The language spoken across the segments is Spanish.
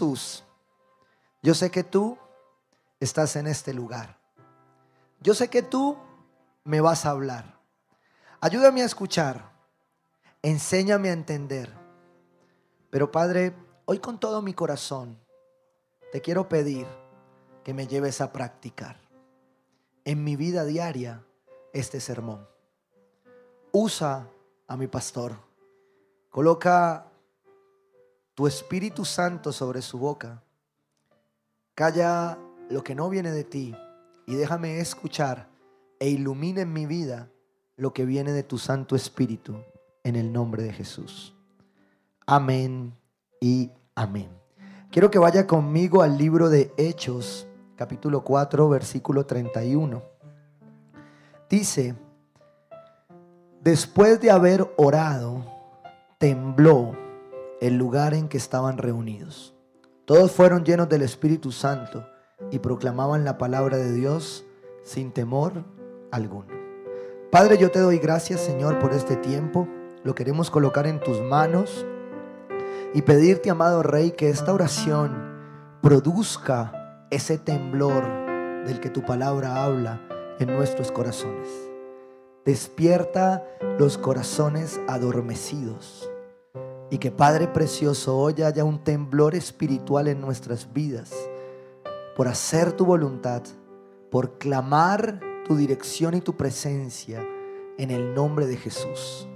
Jesús, yo sé que tú estás en este lugar. Yo sé que tú me vas a hablar. Ayúdame a escuchar. Enséñame a entender. Pero Padre, hoy con todo mi corazón te quiero pedir que me lleves a practicar en mi vida diaria este sermón. Usa a mi pastor. Coloca tu Espíritu Santo sobre su boca. Calla lo que no viene de ti y déjame escuchar e ilumina en mi vida lo que viene de tu Santo Espíritu en el nombre de Jesús. Amén y amén. Quiero que vaya conmigo al libro de Hechos, capítulo 4, versículo 31. Dice, después de haber orado, tembló el lugar en que estaban reunidos. Todos fueron llenos del Espíritu Santo y proclamaban la palabra de Dios sin temor alguno. Padre, yo te doy gracias, Señor, por este tiempo. Lo queremos colocar en tus manos y pedirte, amado Rey, que esta oración produzca ese temblor del que tu palabra habla en nuestros corazones. Despierta los corazones adormecidos y que Padre Precioso hoy haya un temblor espiritual en nuestras vidas por hacer tu voluntad, por clamar tu dirección y tu presencia en el nombre de Jesús.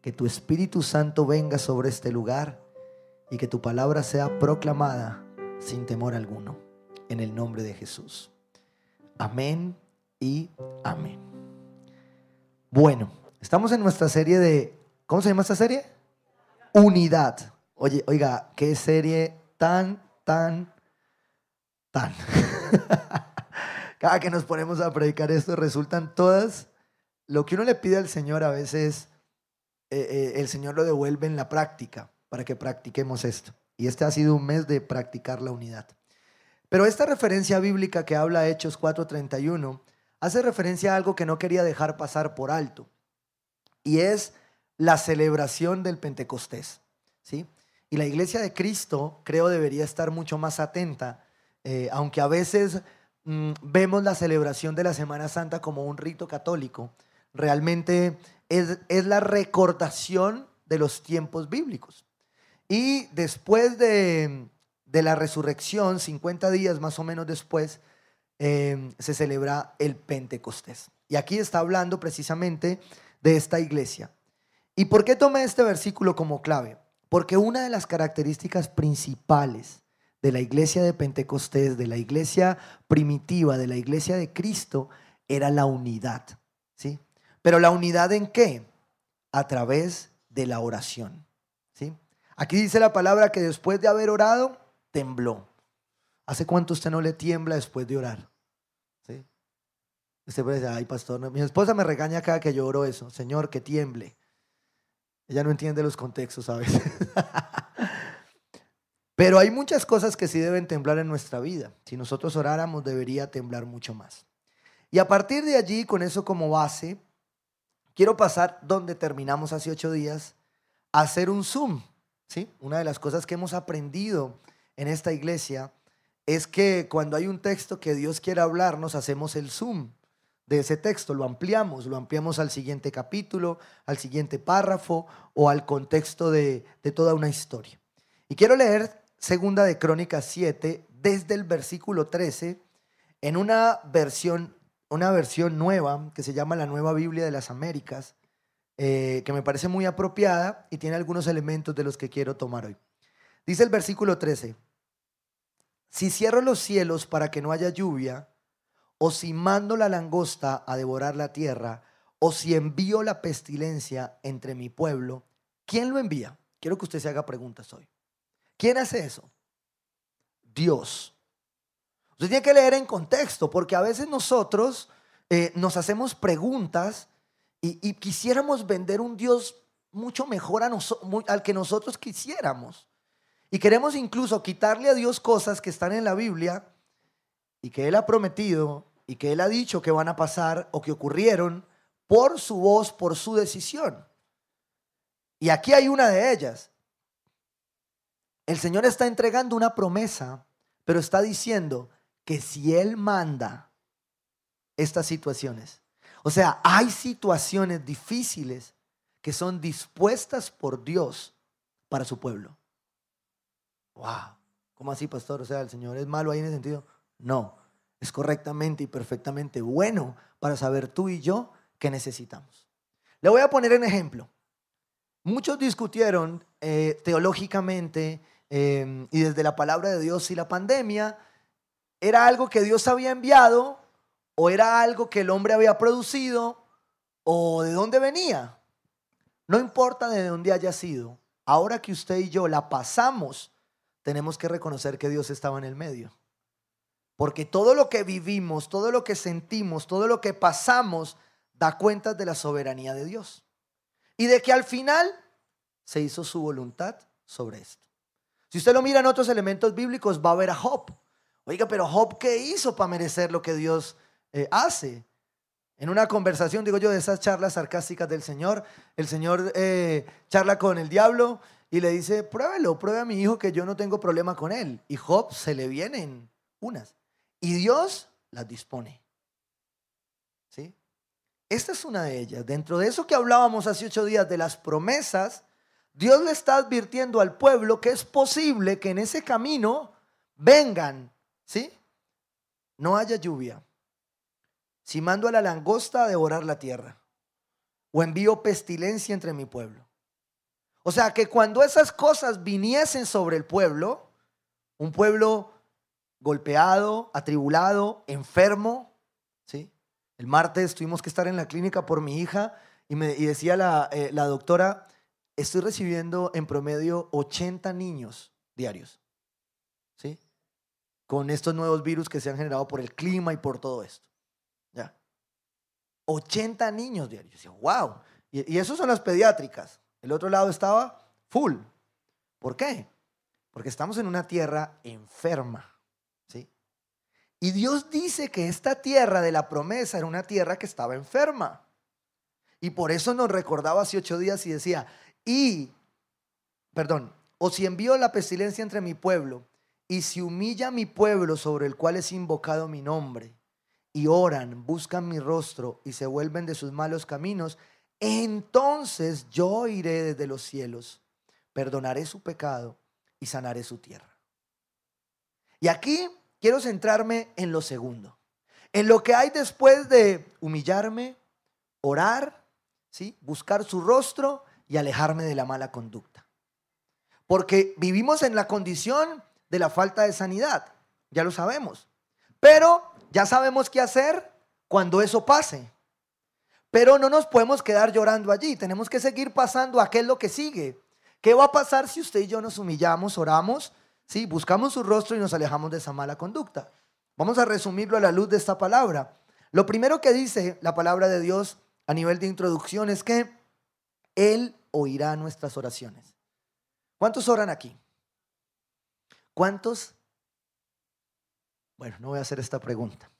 Que tu Espíritu Santo venga sobre este lugar y que tu palabra sea proclamada sin temor alguno, en el nombre de Jesús. Amén y amén. Bueno, estamos en nuestra serie de, ¿cómo se llama esta serie? Unidad. Oye, oiga, qué serie tan, tan Cada que nos ponemos a predicar esto, resultan todas, lo que uno le pide al Señor a veces, eh, eh, el Señor lo devuelve en la práctica para que practiquemos esto. Y este ha sido un mes de practicar la unidad. Pero esta referencia bíblica que habla Hechos 4:31 hace referencia a algo que no quería dejar pasar por alto. Y es la celebración del Pentecostés. ¿sí? Y la iglesia de Cristo, creo, debería estar mucho más atenta eh, aunque a veces mm, vemos la celebración de la Semana Santa como un rito católico, realmente es, la recordación de los tiempos bíblicos. Y después de, la resurrección, 50 días más o menos después, em, se celebra el Pentecostés. Y aquí está hablando precisamente de esta iglesia. ¿Y por qué tomé este versículo como clave? Porque una de las características principales de la iglesia de Pentecostés, de la iglesia primitiva, de la iglesia de Cristo, era la unidad. ¿sí? Pero la unidad en qué? A través de la oración. ¿sí? Aquí dice la palabra que después de haber orado, tembló. ¿Hace cuánto usted no le tiembla después de orar? ¿Sí? Usted puede decir, ay, pastor, mi esposa me regaña cada que yo oro eso. Señor, que tiemble. Ella no entiende los contextos a veces. Pero hay muchas cosas que sí deben temblar en nuestra vida. Si nosotros oráramos, debería temblar mucho más. Y a partir de allí, con eso como base, quiero pasar donde terminamos hace ocho días, a hacer un zoom. ¿sí? Una de las cosas que hemos aprendido en esta iglesia es que cuando hay un texto que Dios quiere hablarnos, hacemos el zoom de ese texto, lo ampliamos, lo ampliamos al siguiente capítulo, al siguiente párrafo o al contexto de, de toda una historia. Y quiero leer segunda de Crónicas 7, desde el versículo 13, en una versión, una versión nueva que se llama la Nueva Biblia de las Américas, eh, que me parece muy apropiada y tiene algunos elementos de los que quiero tomar hoy. Dice el versículo 13, si cierro los cielos para que no haya lluvia, o si mando la langosta a devorar la tierra, o si envío la pestilencia entre mi pueblo, ¿quién lo envía? Quiero que usted se haga preguntas hoy. ¿Quién hace eso? Dios. Usted tiene que leer en contexto, porque a veces nosotros eh, nos hacemos preguntas y, quisiéramos vender un Dios mucho mejor al que nosotros quisiéramos. Y queremos incluso quitarle a Dios cosas que están en la Biblia y que Él ha prometido y que Él ha dicho que van a pasar o que ocurrieron por su voz, por su decisión. Y aquí hay una de ellas. El Señor está entregando una promesa, pero está diciendo que si Él manda estas situaciones, o sea, hay situaciones difíciles que son dispuestas por Dios para su pueblo. Wow, ¿cómo así, pastor? O sea, el Señor es malo ahí en ese sentido. No, es correctamente y perfectamente bueno para saber tú y yo qué necesitamos. Le voy a poner un ejemplo. Muchos discutieron eh, teológicamente em, y desde la palabra de Dios si la pandemia era algo que Dios había enviado o era algo que el hombre había producido o de dónde venía. No importa de dónde haya sido, ahora que usted y yo la pasamos, tenemos que reconocer que Dios estaba en el medio. Porque todo lo que vivimos, todo lo que sentimos, todo lo que pasamos, da cuenta de la soberanía de Dios. Y de que al final se hizo su voluntad sobre esto. Si usted lo mira en otros elementos bíblicos, va a ver a Job. Oiga, pero Job, ¿qué hizo para merecer lo que Dios eh, hace? En una conversación, digo yo, de esas charlas sarcásticas del Señor, el Señor eh, charla con el diablo y le dice, pruébelo, pruebe a mi hijo que yo no tengo problema con él. Y Job se le vienen unas. Y Dios las dispone. ¿Sí? Esta es una de ellas. Dentro de eso que hablábamos hace ocho días de las promesas, Dios le está advirtiendo al pueblo que es posible que en ese camino vengan, ¿sí? No haya lluvia. Si mando a la langosta a devorar la tierra, o envío pestilencia entre mi pueblo. O sea, que cuando esas cosas viniesen sobre el pueblo, un pueblo golpeado, atribulado, enfermo, ¿sí? El martes tuvimos que estar en la clínica por mi hija y, me, decía la, eh, la doctora, estoy recibiendo en promedio 80 niños diarios, ¿sí? Con estos nuevos virus que se han generado por el clima y por todo esto. ¿Ya? 80 niños diarios. Wow. Y, y esos son las pediátricas. El otro lado estaba full. ¿Por qué? Porque estamos en una tierra enferma. Y Dios dice que esta tierra de la promesa era una tierra que estaba enferma. Y por eso nos recordaba hace ocho días y decía, y, perdón, o si envío la pestilencia entre mi pueblo, y si humilla mi pueblo sobre el cual es invocado mi nombre, y oran, buscan mi rostro y se vuelven de sus malos caminos, entonces yo iré desde los cielos, perdonaré su pecado y sanaré su tierra. Y aquí quiero centrarme en lo segundo, en lo que hay después de humillarme, orar, ¿sí? buscar su rostro y alejarme de la mala conducta. Porque vivimos en la condición de la falta de sanidad, ya lo sabemos. Pero ya sabemos qué hacer cuando eso pase. Pero no nos podemos quedar llorando allí, tenemos que seguir pasando a qué es lo que sigue. ¿Qué va a pasar si usted y yo nos humillamos, oramos Sí, buscamos su rostro y nos alejamos de esa mala conducta. Vamos a resumirlo a la luz de esta palabra. Lo primero que dice la palabra de Dios a nivel de introducción es que Él oirá nuestras oraciones. ¿Cuántos oran aquí? ¿Cuántos? Bueno, no voy a hacer esta pregunta.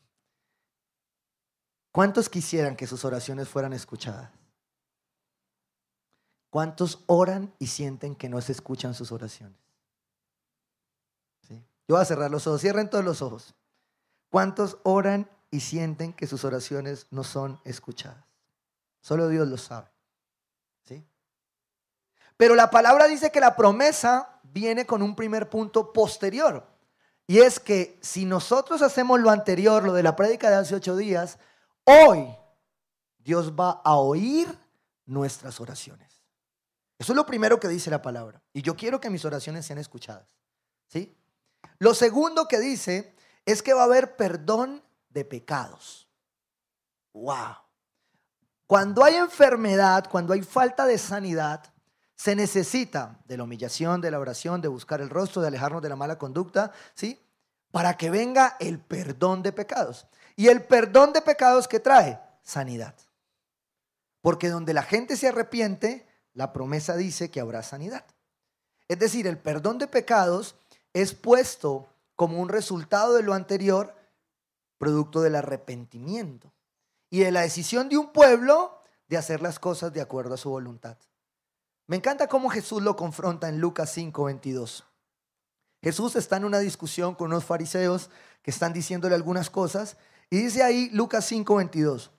¿Cuántos quisieran que sus oraciones fueran escuchadas? ¿Cuántos oran y sienten que no se escuchan sus oraciones? Yo voy a cerrar los ojos. Cierren todos los ojos. ¿Cuántos oran y sienten que sus oraciones no son escuchadas? Solo Dios lo sabe. ¿Sí? Pero la palabra dice que la promesa viene con un primer punto posterior. Y es que si nosotros hacemos lo anterior, lo de la prédica de hace ocho días, hoy Dios va a oír nuestras oraciones. Eso es lo primero que dice la palabra. Y yo quiero que mis oraciones sean escuchadas. ¿Sí? Lo segundo que dice es que va a haber perdón de pecados. Wow. Cuando hay enfermedad, cuando hay falta de sanidad, se necesita de la humillación, de la oración, de buscar el rostro, de alejarnos de la mala conducta, ¿sí? Para que venga el perdón de pecados. Y el perdón de pecados que trae sanidad. Porque donde la gente se arrepiente, la promesa dice que habrá sanidad. Es decir, el perdón de pecados es puesto como un resultado de lo anterior, producto del arrepentimiento y de la decisión de un pueblo de hacer las cosas de acuerdo a su voluntad. Me encanta cómo Jesús lo confronta en Lucas 5:22. Jesús está en una discusión con unos fariseos que están diciéndole algunas cosas y dice ahí Lucas 5:22,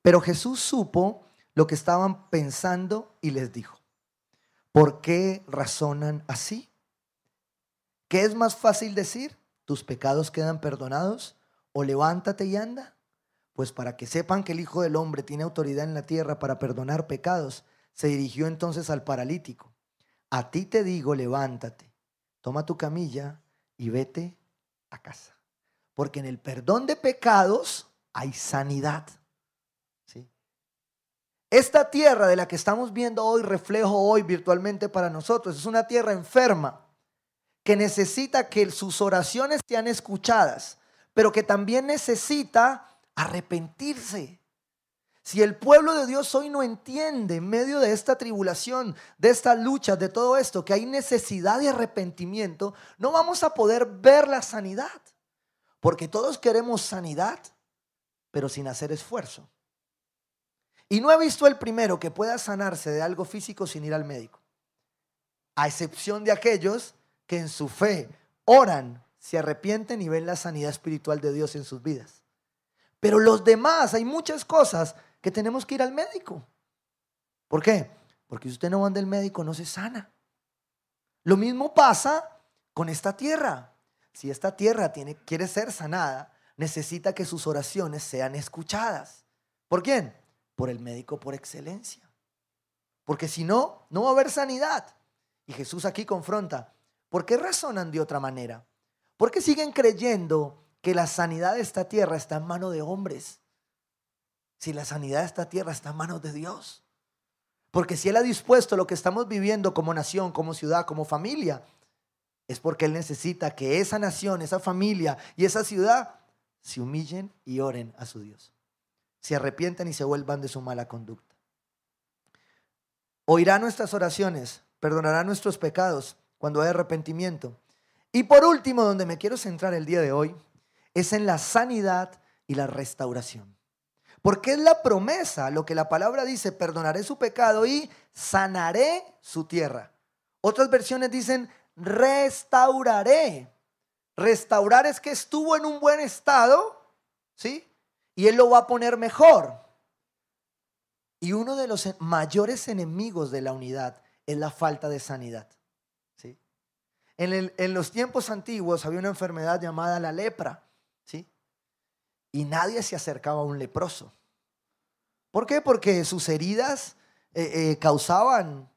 pero Jesús supo lo que estaban pensando y les dijo, ¿por qué razonan así? ¿Qué es más fácil decir? ¿Tus pecados quedan perdonados? ¿O levántate y anda? Pues para que sepan que el Hijo del Hombre tiene autoridad en la tierra para perdonar pecados, se dirigió entonces al paralítico. A ti te digo, levántate, toma tu camilla y vete a casa. Porque en el perdón de pecados hay sanidad. ¿sí? Esta tierra de la que estamos viendo hoy, reflejo hoy virtualmente para nosotros, es una tierra enferma que necesita que sus oraciones sean escuchadas, pero que también necesita arrepentirse. Si el pueblo de Dios hoy no entiende en medio de esta tribulación, de esta lucha, de todo esto, que hay necesidad de arrepentimiento, no vamos a poder ver la sanidad. Porque todos queremos sanidad, pero sin hacer esfuerzo. Y no he visto el primero que pueda sanarse de algo físico sin ir al médico. A excepción de aquellos que en su fe oran, se arrepienten y ven la sanidad espiritual de Dios en sus vidas. Pero los demás, hay muchas cosas que tenemos que ir al médico. ¿Por qué? Porque si usted no va del médico, no se sana. Lo mismo pasa con esta tierra. Si esta tierra quiere ser sanada, necesita que sus oraciones sean escuchadas. ¿Por quién? Por el médico por excelencia. Porque si no, no va a haber sanidad. Y Jesús aquí confronta, ¿por qué razonan de otra manera? ¿Por qué siguen creyendo que la sanidad de esta tierra está en manos de hombres. Si la sanidad de esta tierra está en manos de Dios. Porque si Él ha dispuesto lo que estamos viviendo como nación, como ciudad, como familia, es porque Él necesita que esa nación, esa familia y esa ciudad se humillen y oren a su Dios. Se arrepientan y se vuelvan de su mala conducta. Oirá nuestras oraciones, perdonará nuestros pecados cuando hay arrepentimiento. Y por último, donde me quiero centrar el día de hoy, es en la sanidad y la restauración. Porque es la promesa, lo que la palabra dice, perdonaré su pecado y sanaré su tierra. Otras versiones dicen, restauraré. Restaurar es que estuvo en un buen estado, ¿sí? Y Él lo va a poner mejor. Y uno de los mayores enemigos de la unidad es la falta de sanidad. En, los tiempos antiguos había una enfermedad llamada la lepra. ¿sí? Y nadie se acercaba a un leproso. ¿Por qué? Porque sus heridas eh, eh, causaban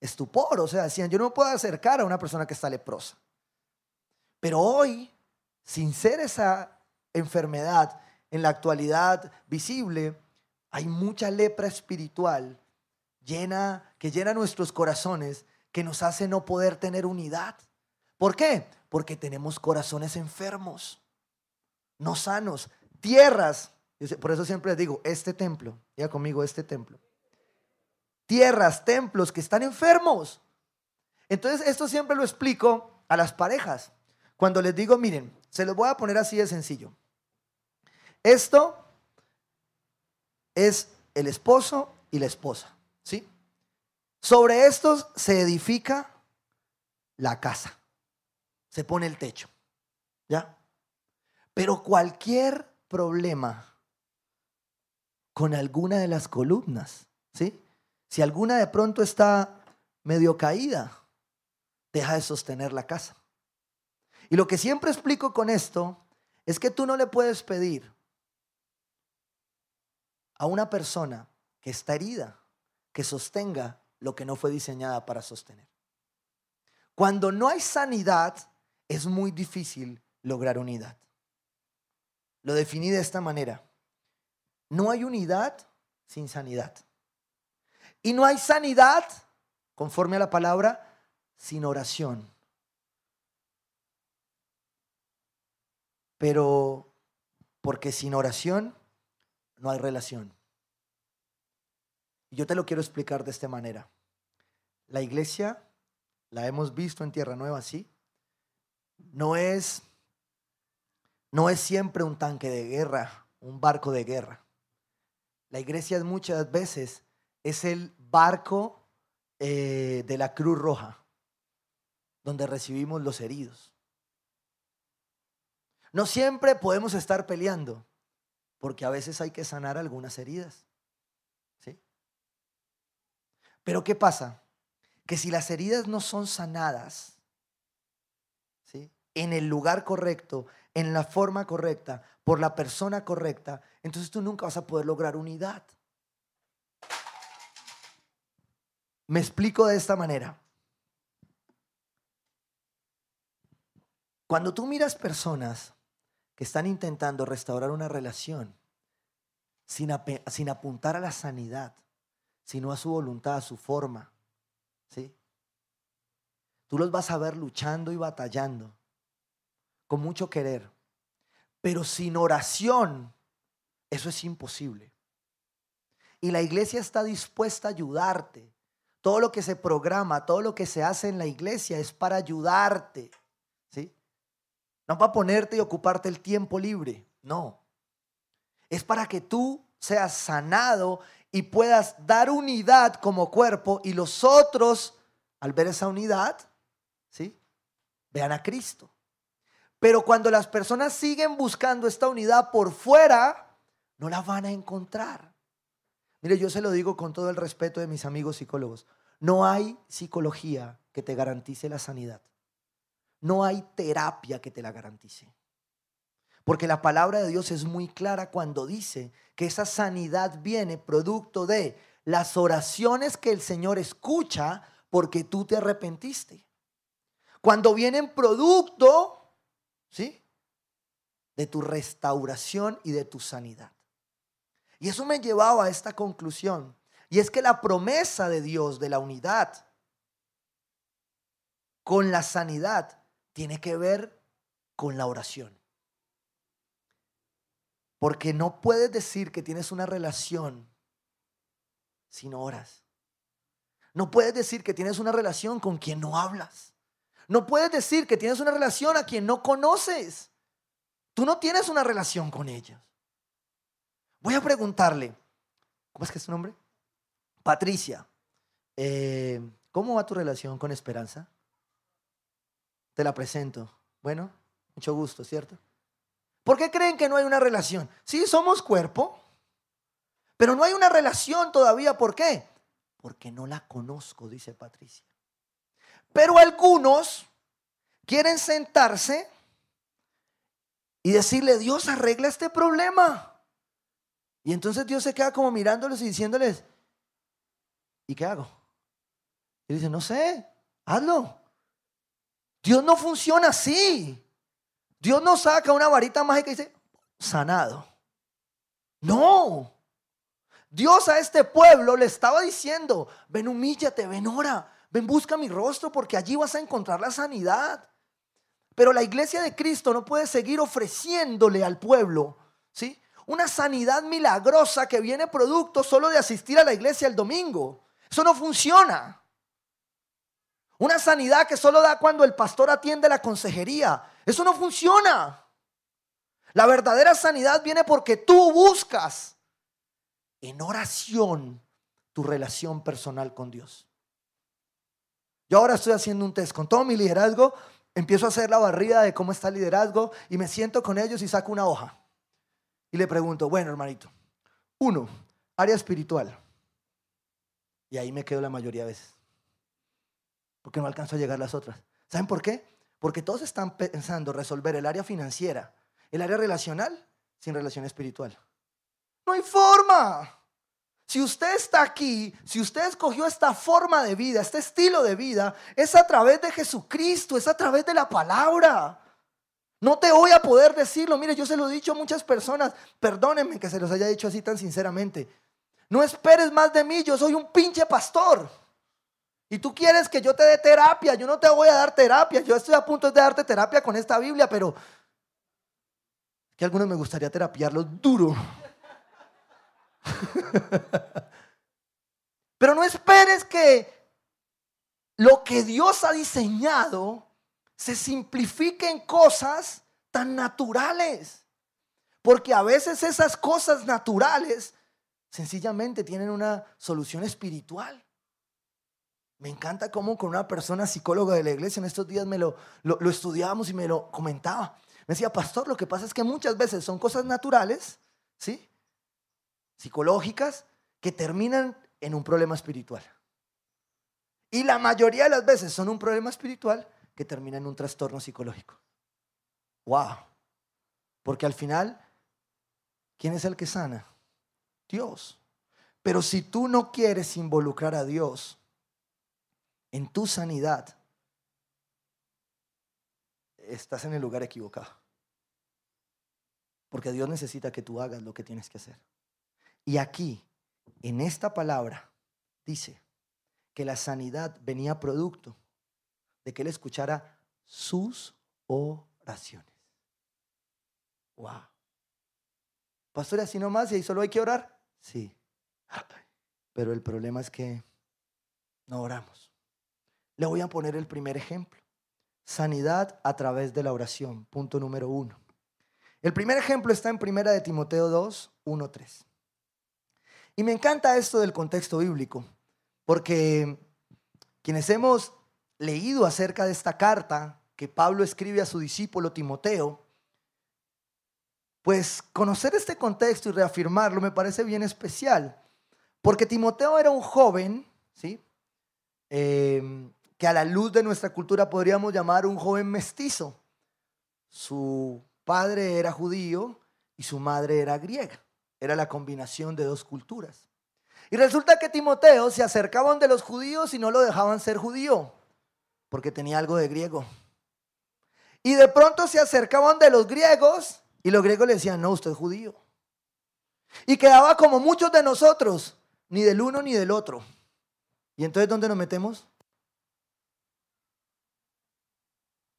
estupor, o sea, decían, yo no puedo acercar a una persona que está leprosa. Pero hoy, sin ser esa enfermedad en la actualidad visible, hay mucha lepra espiritual llena, que llena nuestros corazones, que nos hace no poder tener unidad. ¿Por qué? Porque tenemos corazones enfermos no sanos, tierras. Por eso siempre les digo, este templo, ya conmigo, este templo. Tierras, templos que están enfermos. Entonces, esto siempre lo explico a las parejas. Cuando les digo, miren, se los voy a poner así de sencillo. Esto es el esposo y la esposa, ¿sí? Sobre estos se edifica la casa. Se pone el techo. ¿Ya? Pero cualquier problema con alguna de las columnas, ¿sí? Si alguna de pronto está medio caída, deja de sostener la casa. Y lo que siempre explico con esto es que tú no le puedes pedir a una persona que está herida que sostenga lo que no fue diseñada para sostener. Cuando no hay sanidad, es muy difícil lograr unidad. Lo definí de esta manera. No hay unidad sin sanidad. Y no hay sanidad, conforme a la palabra, sin oración. Pero porque sin oración no hay relación. Y yo te lo quiero explicar de esta manera. La iglesia, la hemos visto en Tierra Nueva, sí. No es no es siempre un tanque de guerra, un barco de guerra. La iglesia muchas veces es el barco eh, de la Cruz Roja. donde recibimos los heridos. No siempre podemos estar peleando, porque a veces hay que sanar algunas heridas. Pero ¿qué pasa? Que si las heridas no son sanadas, ¿sí? En el lugar correcto, en la forma correcta, por la persona correcta, entonces tú nunca vas a poder lograr unidad. Me explico de esta manera. Cuando tú miras personas que están intentando restaurar una relación sin, sin apuntar a la sanidad, sino a su voluntad, a su forma, ¿sí? Tú los vas a ver luchando y batallando, con mucho querer, pero sin oración, eso es imposible. Y la iglesia está dispuesta a ayudarte. Todo lo que se programa, todo lo que se hace en la iglesia es para ayudarte. ¿sí? No para ponerte y ocuparte el tiempo libre. No. Es para que tú seas sanado y puedas dar unidad como cuerpo y los otros, al ver esa unidad, ¿sí? vean a Cristo. Pero cuando las personas siguen buscando esta unidad por fuera, no la van a encontrar. Mire, yo se lo digo con todo el respeto de mis amigos psicólogos. No hay psicología que te garantice la sanidad. No hay terapia que te la garantice. Porque la palabra de Dios es muy clara cuando dice que esa sanidad viene producto de las oraciones que el Señor escucha porque tú te arrepentiste. Cuando vienen producto, ¿sí? De tu restauración y de tu sanidad. Y eso me llevaba a esta conclusión. Y es que la promesa de Dios de la unidad con la sanidad tiene que ver con la oración. Porque no puedes decir que tienes una relación si no oras. No puedes decir que tienes una relación con quien no hablas. No puedes decir que tienes una relación a quien no conoces. Tú no tienes una relación con ellos. Voy a preguntarle, ¿cómo es que es tu nombre? Patricia, eh, ¿cómo va tu relación con Esperanza? Te la presento. Bueno, mucho gusto, ¿cierto? ¿Por qué creen que no hay una relación? Sí, somos cuerpo, pero no hay una relación todavía. ¿Por qué? Porque no la conozco, dice Patricia. Pero algunos quieren sentarse y decirle, Dios, arregla este problema. Y entonces Dios se queda como mirándoles y diciéndoles, ¿y qué hago? Y dice, no sé, hazlo. Dios no funciona así. Dios no saca una varita mágica y dice, sanado. No. Dios a este pueblo le estaba diciendo, ven humíllate, ven ora, ven busca mi rostro porque allí vas a encontrar la sanidad. Pero la iglesia de Cristo no puede seguir ofreciéndole al pueblo, ¿sí? Una sanidad milagrosa que viene producto solo de asistir a la iglesia el domingo. Eso no funciona. Una sanidad que solo da cuando el pastor atiende la consejería. Eso no funciona. La verdadera sanidad viene porque tú buscas en oración tu relación personal con Dios. Yo ahora estoy haciendo un test con todo mi liderazgo. Empiezo a hacer la barrida de cómo está el liderazgo y me siento con ellos y saco una hoja. Y le pregunto, bueno, hermanito, uno, área espiritual. Y ahí me quedo la mayoría de veces porque no alcanzo a llegar las otras. ¿Saben por qué? Porque todos están pensando resolver el área financiera, el área relacional, sin relación espiritual. No hay forma. Si usted está aquí, si usted escogió esta forma de vida, este estilo de vida, es a través de Jesucristo, es a través de la palabra. No te voy a poder decirlo. Mire, yo se lo he dicho a muchas personas. Perdónenme que se los haya dicho así tan sinceramente. No esperes más de mí, yo soy un pinche pastor. Y tú quieres que yo te dé terapia, yo no te voy a dar terapia, yo estoy a punto de darte terapia con esta Biblia, pero que a algunos me gustaría terapiarlos duro. pero no esperes que lo que Dios ha diseñado se simplifique en cosas tan naturales. Porque a veces esas cosas naturales sencillamente tienen una solución espiritual. Me encanta cómo con una persona psicóloga de la iglesia en estos días me lo, lo, estudiábamos y me lo comentaba. Me decía, pastor, lo que pasa es que muchas veces son cosas naturales, ¿sí? Psicológicas, que terminan en un problema espiritual. Y la mayoría de las veces son un problema espiritual que termina en un trastorno psicológico. ¡Wow! Porque al final, ¿quién es el que sana? Dios. Pero si tú no quieres involucrar a Dios en tu sanidad, estás en el lugar equivocado. Porque Dios necesita que tú hagas lo que tienes que hacer. Y aquí, en esta palabra, dice que la sanidad venía producto de que él escuchara sus oraciones. Wow. Pastor, así nomás y solo hay que orar. Sí. Pero el problema es que no oramos. Le voy a poner el primer ejemplo. Sanidad a través de la oración. Punto número uno. El primer ejemplo está en primera de Timoteo 2, 1, 3. Y me encanta esto del contexto bíblico, porque quienes hemos leído acerca de esta carta que Pablo escribe a su discípulo Timoteo, pues conocer este contexto y reafirmarlo me parece bien especial, porque Timoteo era un joven, ¿sí? Eh, que a la luz de nuestra cultura podríamos llamar un joven mestizo. Su padre era judío y su madre era griega. Era la combinación de dos culturas. Y resulta que Timoteo se acercaba de los judíos y no lo dejaban ser judío, porque tenía algo de griego. Y de pronto se acercaban de los griegos y los griegos le decían, no, usted es judío. Y quedaba como muchos de nosotros, ni del uno ni del otro. ¿Y entonces dónde nos metemos?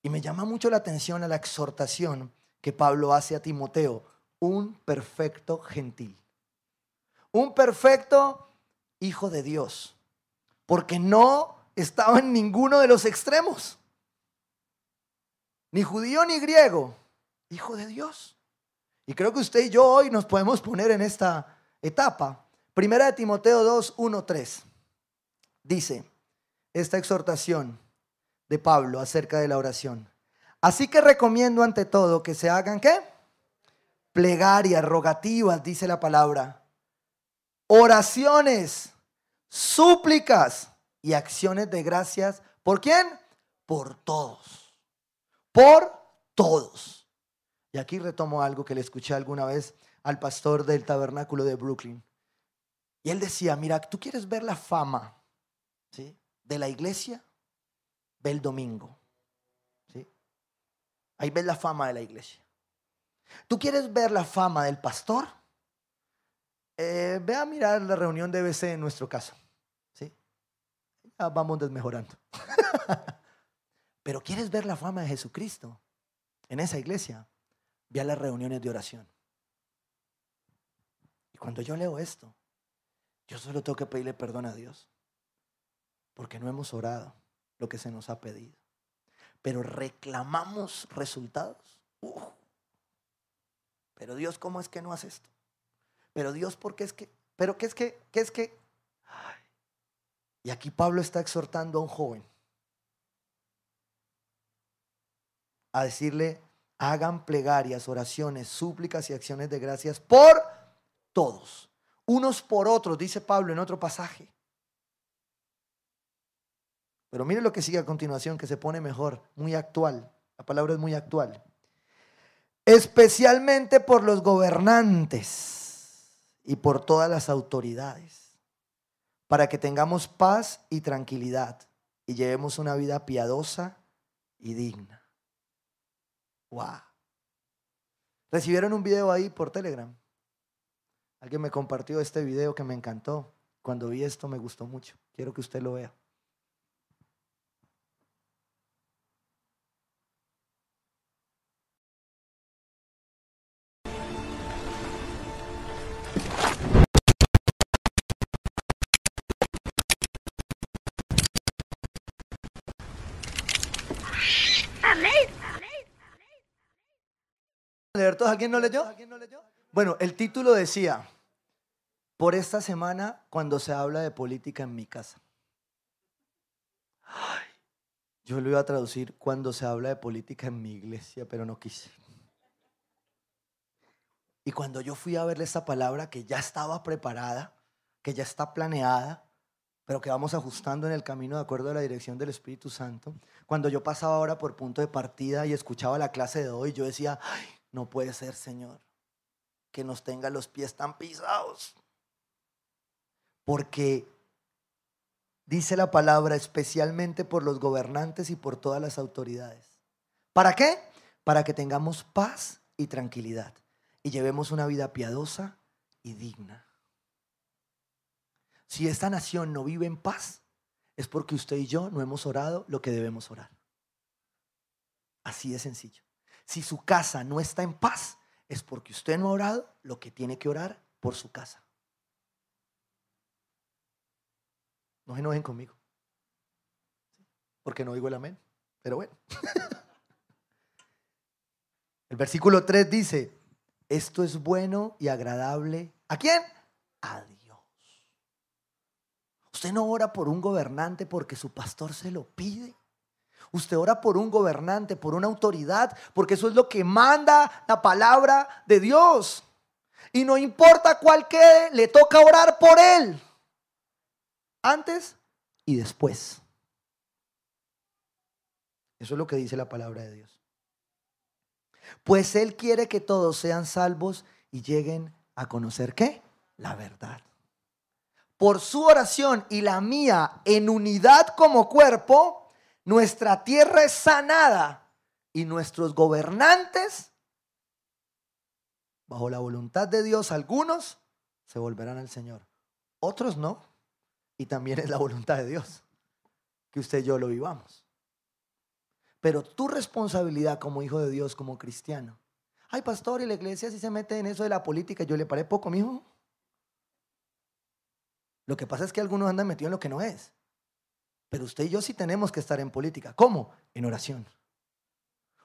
Y me llama mucho la atención a la exhortación que Pablo hace a Timoteo, un perfecto gentil. Un perfecto hijo de Dios. Porque no estaba en ninguno de los extremos. Ni judío ni griego. Hijo de Dios. Y creo que usted y yo hoy nos podemos poner en esta etapa. Primera de Timoteo 2, 1, 3. Dice esta exhortación de Pablo acerca de la oración. Así que recomiendo ante todo que se hagan qué? Plegarias, rogativas, dice la palabra. Oraciones, súplicas y acciones de gracias. ¿Por quién? Por todos. Por todos. Y aquí retomo algo que le escuché alguna vez al pastor del tabernáculo de Brooklyn. Y él decía, mira, tú quieres ver la fama ¿sí? de la iglesia, ve el domingo. ¿sí? Ahí ves la fama de la iglesia. ¿Tú quieres ver la fama del pastor? Eh, ve a mirar la reunión de BC en nuestro caso. ¿sí? Ya vamos desmejorando. Pero ¿quieres ver la fama de Jesucristo en esa iglesia? Ve a las reuniones de oración. Y cuando yo leo esto, yo solo tengo que pedirle perdón a Dios. Porque no hemos orado lo que se nos ha pedido. Pero reclamamos resultados. Pero Dios, ¿cómo es que no hace esto? Pero Dios, ¿por qué es que? Pero ¿qué es que? ¿Qué es que? Y aquí Pablo está exhortando a un joven a decirle, hagan plegarias, oraciones, súplicas y acciones de gracias por todos, unos por otros, dice Pablo en otro pasaje. Pero mire lo que sigue a continuación, que se pone mejor, muy actual. La palabra es muy actual. Especialmente por los gobernantes y por todas las autoridades, para que tengamos paz y tranquilidad y llevemos una vida piadosa y digna. Wow. Recibieron un video ahí por Telegram. Alguien me compartió este video que me encantó. Cuando vi esto me gustó mucho. Quiero que usted lo vea. Leer todos? ¿Alguien no leyó? Bueno, el título decía, por esta semana cuando se habla de política en mi casa. Yo lo iba a traducir cuando se habla de política en mi iglesia, pero no quise. Y cuando yo fui a verle esta palabra que ya estaba preparada, que ya está planeada, pero que vamos ajustando en el camino de acuerdo a la dirección del Espíritu Santo, cuando yo pasaba ahora por punto de partida y escuchaba la clase de hoy, yo decía, Ay, no puede ser, Señor, que nos tenga los pies tan pisados. Porque dice la palabra, especialmente por los gobernantes y por todas las autoridades. ¿Para qué? Para que tengamos paz y tranquilidad y llevemos una vida piadosa y digna. Si esta nación no vive en paz, es porque usted y yo no hemos orado lo que debemos orar. Así de sencillo. Si su casa no está en paz, es porque usted no ha orado lo que tiene que orar por su casa. No se enojen conmigo. Porque no digo el amén. Pero bueno. El versículo 3 dice, esto es bueno y agradable. ¿A quién? A Dios. Usted no ora por un gobernante porque su pastor se lo pide. Usted ora por un gobernante, por una autoridad, porque eso es lo que manda la palabra de Dios. Y no importa cuál quede, le toca orar por él antes y después. Eso es lo que dice la palabra de Dios. Pues Él quiere que todos sean salvos y lleguen a conocer qué? La verdad. Por su oración y la mía en unidad como cuerpo, nuestra tierra es sanada y nuestros gobernantes, bajo la voluntad de Dios, algunos se volverán al Señor, otros no. Y también es la voluntad de Dios que usted y yo lo vivamos. Pero tu responsabilidad como hijo de Dios, como cristiano. Ay, pastor, y la iglesia si se mete en eso de la política, yo le paré poco, mi hijo. Lo que pasa es que algunos andan metidos en lo que no es. Pero usted y yo sí tenemos que estar en política. ¿Cómo? En oración.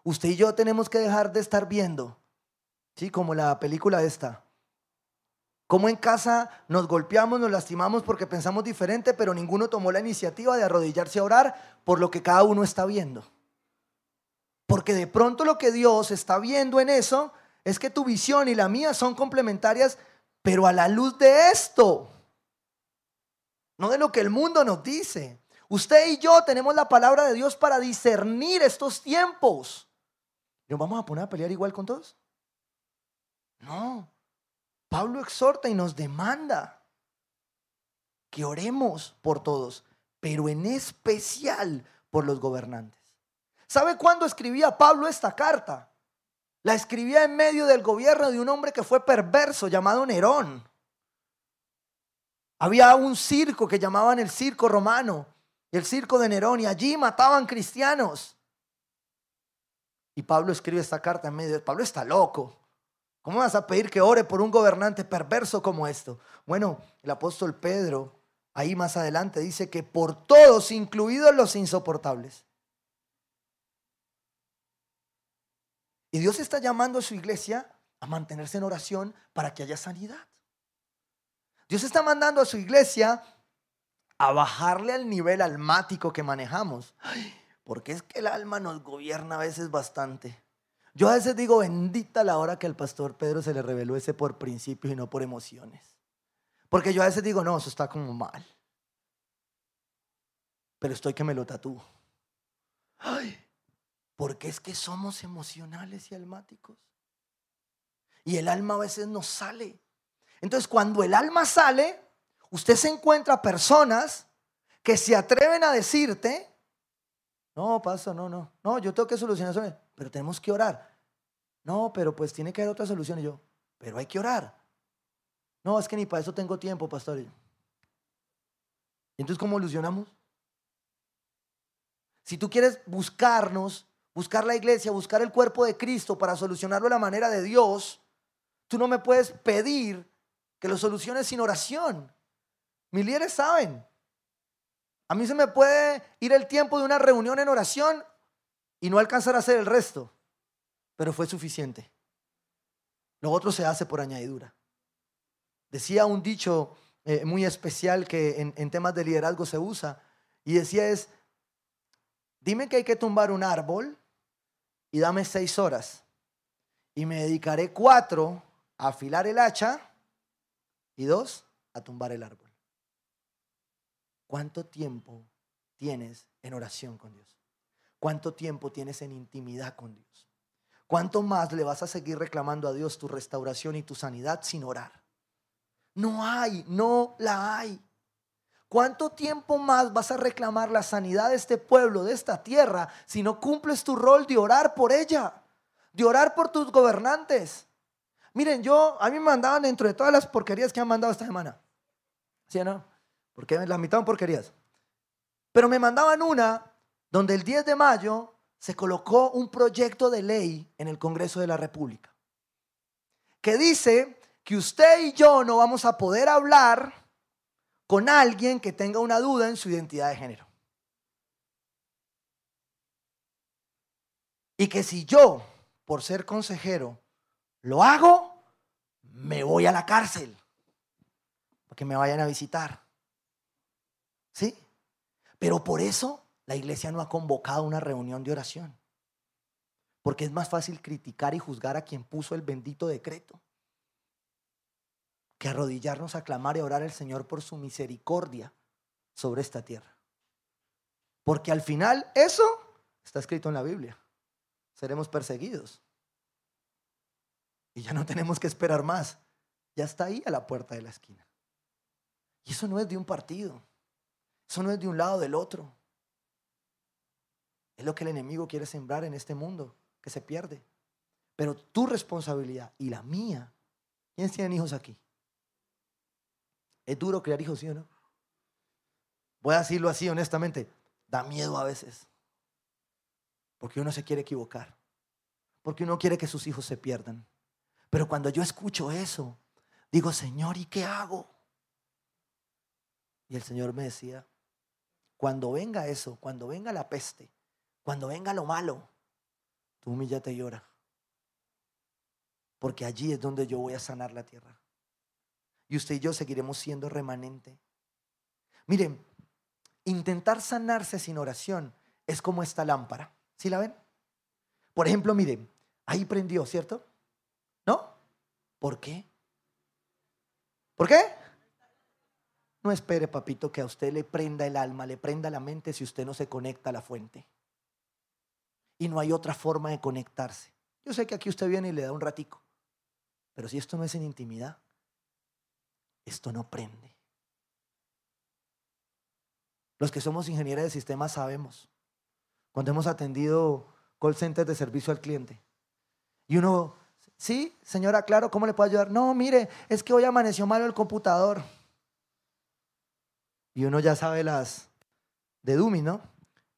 Usted y yo tenemos que dejar de estar viendo, ¿sí? Como la película esta, como en casa nos golpeamos, nos lastimamos porque pensamos diferente, pero ninguno tomó la iniciativa de arrodillarse a orar por lo que cada uno está viendo. Porque de pronto lo que Dios está viendo en eso es que tu visión y la mía son complementarias, pero a la luz de esto, no de lo que el mundo nos dice. Usted y yo tenemos la palabra de Dios para discernir estos tiempos. ¿Nos vamos a poner a pelear igual con todos? No. Pablo exhorta y nos demanda que oremos por todos, pero en especial por los gobernantes. ¿Sabe cuándo escribía Pablo esta carta? La escribía en medio del gobierno de un hombre que fue perverso llamado Nerón. Había un circo que llamaban el circo romano, el circo de Nerón, y allí mataban cristianos. Y Pablo escribe esta carta en medio. Pablo está loco. ¿Cómo vas a pedir que ore por un gobernante perverso como esto? Bueno, el apóstol Pedro, ahí más adelante, dice que por todos, incluidos los insoportables. Y Dios está llamando a su iglesia a mantenerse en oración para que haya sanidad. Dios está mandando a su iglesia a bajarle al nivel almático que manejamos. porque es que el alma nos gobierna a veces bastante. Yo a veces digo, bendita la hora que al pastor Pedro se le reveló ese por principios y no por emociones. Porque yo a veces digo, no, eso está como mal. Pero estoy que me lo tatúo. Ay, porque es que somos emocionales y almáticos. Y el alma a veces no sale. Entonces, cuando el alma sale, usted se encuentra personas que se atreven a decirte, no, paso, no, no, no, yo tengo que solucionar eso pero tenemos que orar. No, pero pues tiene que haber otra solución. Y yo, pero hay que orar. No, es que ni para eso tengo tiempo, pastor. Y entonces, ¿cómo ilusionamos? Si tú quieres buscarnos, buscar la iglesia, buscar el cuerpo de Cristo para solucionarlo de la manera de Dios, tú no me puedes pedir que lo soluciones sin oración. Mis líderes saben. A mí se me puede ir el tiempo de una reunión en oración y no alcanzar a hacer el resto, pero fue suficiente. Lo otro se hace por añadidura. Decía un dicho eh, muy especial que en, en temas de liderazgo se usa, y decía es, dime que hay que tumbar un árbol y dame seis horas. Y me dedicaré cuatro a afilar el hacha y dos a tumbar el árbol. ¿Cuánto tiempo tienes en oración con Dios? ¿Cuánto tiempo tienes en intimidad con Dios? ¿Cuánto más le vas a seguir reclamando a Dios tu restauración y tu sanidad sin orar? No hay, no la hay. ¿Cuánto tiempo más vas a reclamar la sanidad de este pueblo, de esta tierra, si no cumples tu rol de orar por ella, de orar por tus gobernantes? Miren, yo, a mí me mandaban dentro de todas las porquerías que han mandado esta semana. ¿Sí o no? Porque la mitad son porquerías. Pero me mandaban una donde el 10 de mayo se colocó un proyecto de ley en el Congreso de la República que dice que usted y yo no vamos a poder hablar con alguien que tenga una duda en su identidad de género. Y que si yo, por ser consejero, lo hago, me voy a la cárcel. Para que me vayan a visitar. ¿Sí? Pero por eso la iglesia no ha convocado una reunión de oración. Porque es más fácil criticar y juzgar a quien puso el bendito decreto que arrodillarnos a clamar y orar al Señor por su misericordia sobre esta tierra. Porque al final eso está escrito en la Biblia. Seremos perseguidos. Y ya no tenemos que esperar más. Ya está ahí a la puerta de la esquina. Y eso no es de un partido. Eso no es de un lado del otro. Es lo que el enemigo quiere sembrar en este mundo, que se pierde. Pero tu responsabilidad y la mía, ¿quiénes tienen hijos aquí? Es duro criar hijos, ¿sí o no? Voy a decirlo así honestamente, da miedo a veces. Porque uno se quiere equivocar. Porque uno quiere que sus hijos se pierdan. Pero cuando yo escucho eso, digo, Señor, ¿y qué hago? Y el Señor me decía, cuando venga eso, cuando venga la peste, cuando venga lo malo, tú humíllate y llora. Porque allí es donde yo voy a sanar la tierra y usted y yo seguiremos siendo remanente. Miren, intentar sanarse sin oración es como esta lámpara. ¿Sí la ven? Por ejemplo, miren, ahí prendió, ¿cierto? ¿No? ¿Por qué? ¿Por qué? No espere, papito, que a usted le prenda el alma, le prenda la mente si usted no se conecta a la fuente. Y no hay otra forma de conectarse. Yo sé que aquí usted viene y le da un ratico, pero si esto no es en intimidad, esto no prende. Los que somos ingenieros de sistemas sabemos, cuando hemos atendido call centers de servicio al cliente, y uno, sí, señora, claro, ¿cómo le puedo ayudar? No, mire, es que hoy amaneció malo el computador. Y uno ya sabe las de Dumi, ¿no?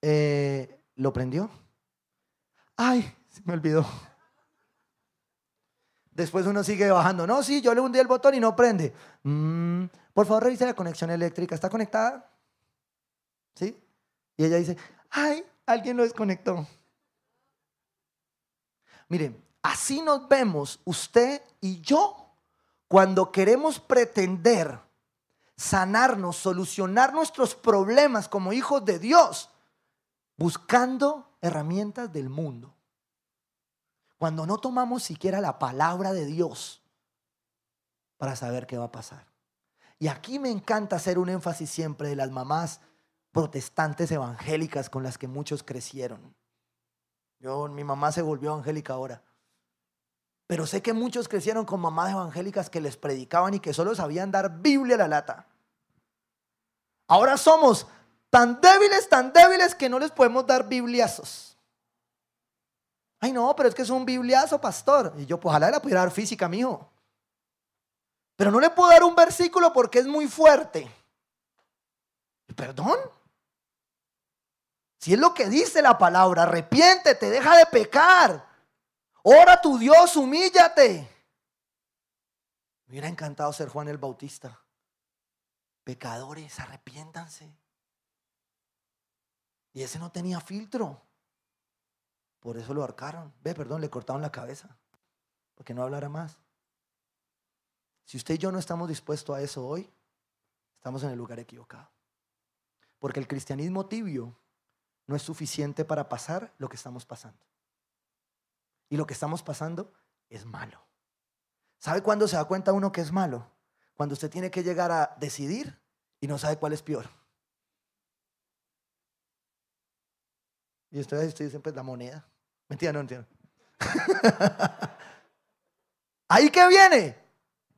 Eh, ¿Lo prendió? Ay, se me olvidó. Después uno sigue bajando. No, sí, yo le hundí el botón y no prende. Mm, por favor, revise la conexión eléctrica. ¿Está conectada? ¿Sí? Y ella dice, ay, alguien lo desconectó. Miren, así nos vemos usted y yo cuando queremos pretender sanarnos, solucionar nuestros problemas como hijos de Dios, buscando herramientas del mundo. Cuando no tomamos siquiera la palabra de Dios para saber qué va a pasar. Y aquí me encanta hacer un énfasis siempre de las mamás protestantes evangélicas con las que muchos crecieron. Yo, mi mamá se volvió evangélica ahora. Pero sé que muchos crecieron con mamás evangélicas que les predicaban y que solo sabían dar Biblia a la lata. Ahora somos tan débiles, tan débiles que no les podemos dar bibliazos. Ay, no, pero es que es un bibliazo, pastor. Y yo, pues ojalá le pudiera dar física, mijo. Pero no le puedo dar un versículo porque es muy fuerte. ¿Perdón? Si es lo que dice la palabra, arrepiéntete, deja de pecar. Ora a tu Dios, humíllate. Me hubiera encantado ser Juan el Bautista. Pecadores, arrepiéntanse. Y ese no tenía filtro. Por eso lo arcaron. Ve, perdón, le cortaron la cabeza. Porque no hablara más. Si usted y yo no estamos dispuestos a eso hoy, estamos en el lugar equivocado. Porque el cristianismo tibio no es suficiente para pasar lo que estamos pasando. Y lo que estamos pasando es malo. ¿Sabe cuándo se da cuenta uno que es malo? Cuando usted tiene que llegar a decidir y no sabe cuál es peor. Y usted, usted dice, pues la moneda. Mentira, no entiendo. ¿Ahí que viene?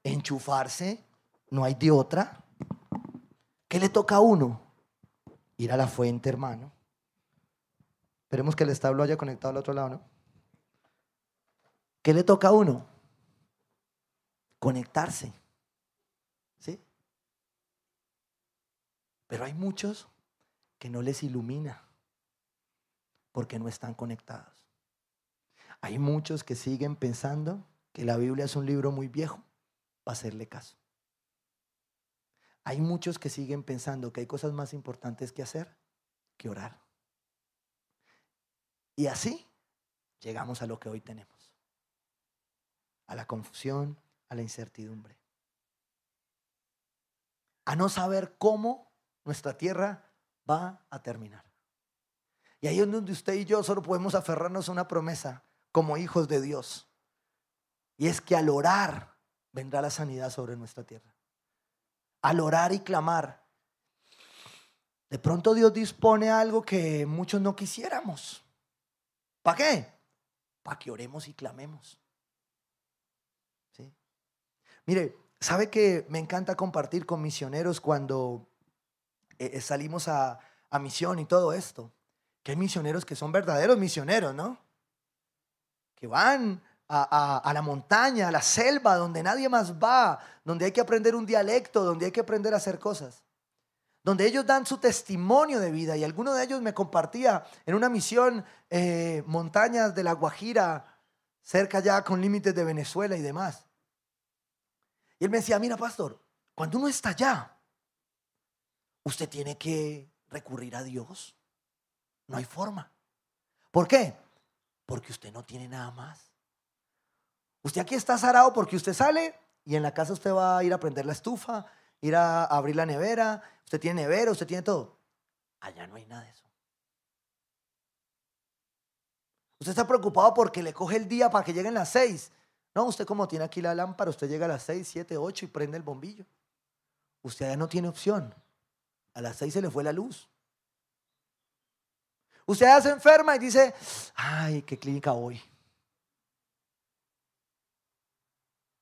Enchufarse. No hay de otra. ¿Qué le toca a uno? Ir a la fuente, hermano. Esperemos que el establo haya conectado al otro lado, ¿no? ¿Qué le toca a uno? Conectarse. ¿Sí? Pero hay muchos que no les ilumina porque no están conectados. Hay muchos que siguen pensando que la Biblia es un libro muy viejo para hacerle caso. Hay muchos que siguen pensando que hay cosas más importantes que hacer que orar. Y así llegamos a lo que hoy tenemos. A la confusión, a la incertidumbre. A no saber cómo nuestra tierra va a terminar. Y ahí es donde usted y yo solo podemos aferrarnos a una promesa como hijos de Dios. Y es que al orar vendrá la sanidad sobre nuestra tierra. Al orar y clamar. De pronto Dios dispone algo que muchos no quisiéramos. ¿Para qué? Para que oremos y clamemos. ¿Sí? Mire, ¿sabe que me encanta compartir con misioneros cuando eh, eh, salimos a, misión y todo esto? Que hay misioneros que son verdaderos misioneros, ¿no? que van a, la montaña, a la selva, donde nadie más va, donde hay que aprender un dialecto, donde hay que aprender a hacer cosas, donde ellos dan su testimonio de vida. Y alguno de ellos me compartía en una misión, eh, montañas de la Guajira, cerca ya con límites de Venezuela y demás. Y él me decía, mira, pastor, cuando uno está allá, usted tiene que recurrir a Dios. No hay forma. ¿Por qué? Porque usted no tiene nada más. Usted aquí está zarado porque usted sale y en la casa usted va a ir a prender la estufa, ir a abrir la nevera, usted tiene nevera, usted tiene todo. Allá no hay nada de eso. Usted está preocupado porque le coge el día para que lleguen las seis. No, usted como tiene aquí la lámpara, usted llega a las seis, siete, ocho y prende el bombillo. Usted ya no tiene opción. A las seis se le fue la luz. Usted se enferma y dice, ay, ¿qué clínica voy?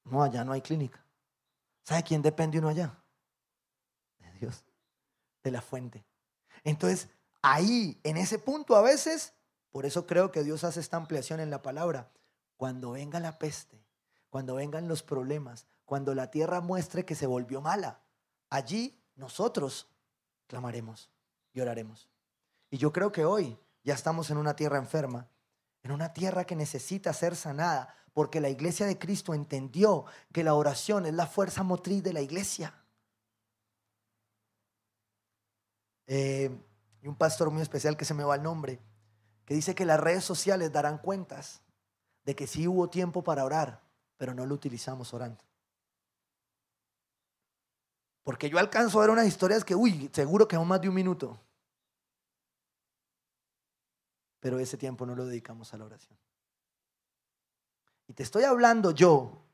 No, allá no hay clínica. ¿Sabe quién depende uno allá? De Dios, de la fuente. Entonces, ahí, en ese punto a veces, por eso creo que Dios hace esta ampliación en la palabra. Cuando venga la peste, cuando vengan los problemas, cuando la tierra muestre que se volvió mala, allí nosotros clamaremos y oraremos. Y yo creo que hoy ya estamos en una tierra enferma, en una tierra que necesita ser sanada, porque la iglesia de Cristo entendió que la oración es la fuerza motriz de la iglesia. Eh, y un pastor muy especial que se me va el nombre, que dice que las redes sociales darán cuentas de que sí hubo tiempo para orar, pero no lo utilizamos orando. Porque yo alcanzo a ver unas historias que, uy, seguro que aún más de un minuto pero ese tiempo no lo dedicamos a la oración. Y te estoy hablando yo,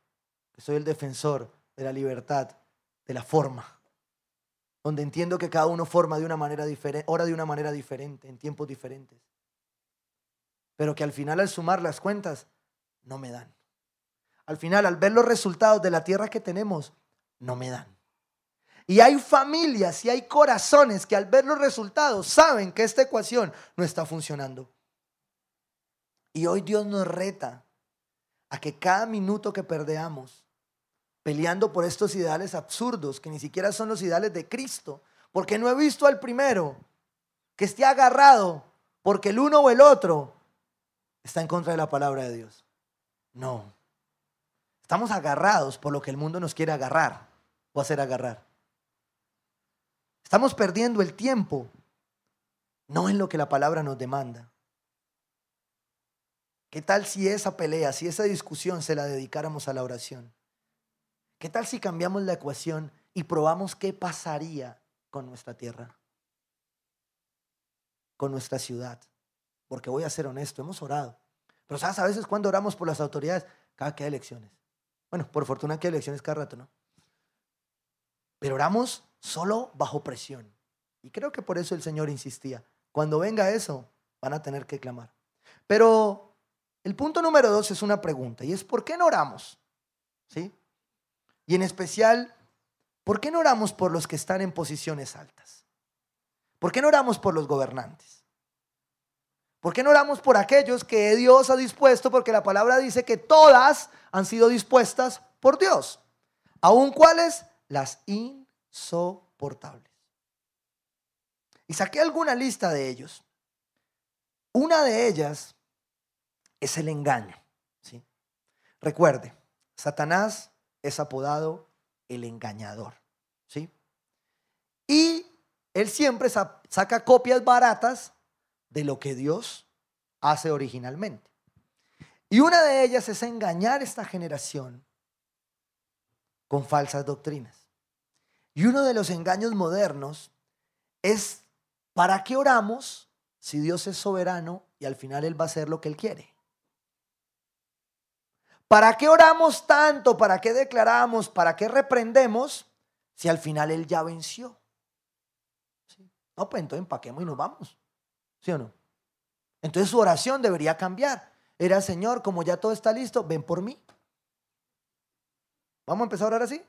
que soy el defensor de la libertad, de la forma, donde entiendo que cada uno forma de una manera diferente, ora de una manera diferente, en tiempos diferentes. Pero que al final al sumar las cuentas no me dan. Al final, al ver los resultados de la tierra que tenemos, no me dan. Y hay familias y hay corazones que al ver los resultados saben que esta ecuación no está funcionando. Y hoy Dios nos reta a que cada minuto que perdeamos peleando por estos ideales absurdos, que ni siquiera son los ideales de Cristo, porque no he visto al primero que esté agarrado porque el uno o el otro está en contra de la palabra de Dios. No. Estamos agarrados por lo que el mundo nos quiere agarrar o hacer agarrar. Estamos perdiendo el tiempo, no en lo que la palabra nos demanda. ¿Qué tal si esa pelea, si esa discusión se la dedicáramos a la oración? ¿Qué tal si cambiamos la ecuación y probamos qué pasaría con nuestra tierra? con nuestra ciudad. Porque voy a ser honesto, hemos orado. Pero sabes, a veces cuando oramos por las autoridades, cada que hay elecciones. Bueno, por fortuna que hay elecciones cada rato, ¿no? Pero oramos solo bajo presión. Y creo que por eso el Señor insistía. Cuando venga eso, van a tener que clamar. Pero el punto número dos es una pregunta y es ¿por qué no oramos? ¿Sí? Y en especial, ¿por qué no oramos por los que están en posiciones altas? ¿Por qué no oramos por los gobernantes? ¿Por qué no oramos por aquellos que Dios ha dispuesto? Porque la palabra dice que todas han sido dispuestas por Dios. ¿Aún cuáles? Las insoportables. Y saqué alguna lista de ellos. Una de ellas es el engaño. ¿sí? Recuerde, Satanás es apodado el engañador. ¿sí? Y él siempre saca copias baratas de lo que Dios hace originalmente. Y una de ellas es engañar a esta generación con falsas doctrinas. Y uno de los engaños modernos es ¿Para qué oramos si Dios es soberano y al final Él va a hacer lo que Él quiere? ¿Para qué oramos tanto? ¿Para qué declaramos? ¿Para qué reprendemos si al final Él ya venció? No, pues entonces empaquemos y nos vamos. ¿Sí o no? Entonces su oración debería cambiar. Era, Señor, como ya todo está listo, ven por mí. ¿Vamos a empezar a orar así?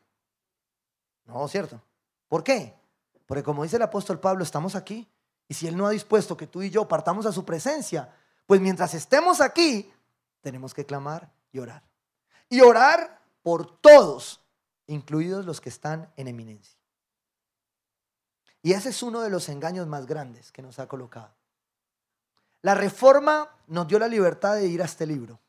No, cierto. ¿Por qué? Porque como dice el apóstol Pablo, estamos aquí y si Él no ha dispuesto que tú y yo partamos a su presencia, pues mientras estemos aquí, tenemos que clamar y orar. Y orar por todos, incluidos los que están en eminencia. Y ese es uno de los engaños más grandes que nos ha colocado. La reforma nos dio la libertad de ir a este libro.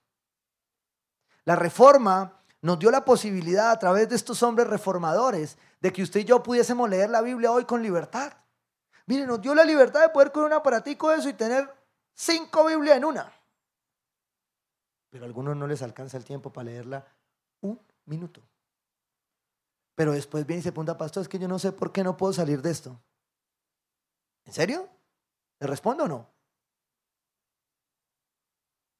La reforma nos dio la posibilidad a través de estos hombres reformadores de que usted y yo pudiésemos leer la Biblia hoy con libertad. Mire, nos dio la libertad de poder con un aparatico de eso y tener cinco Biblias en una. Pero a algunos no les alcanza el tiempo para leerla un minuto. Pero después viene y se pregunta, pastor, es que yo no sé por qué no puedo salir de esto. ¿En serio? ¿Le respondo o no?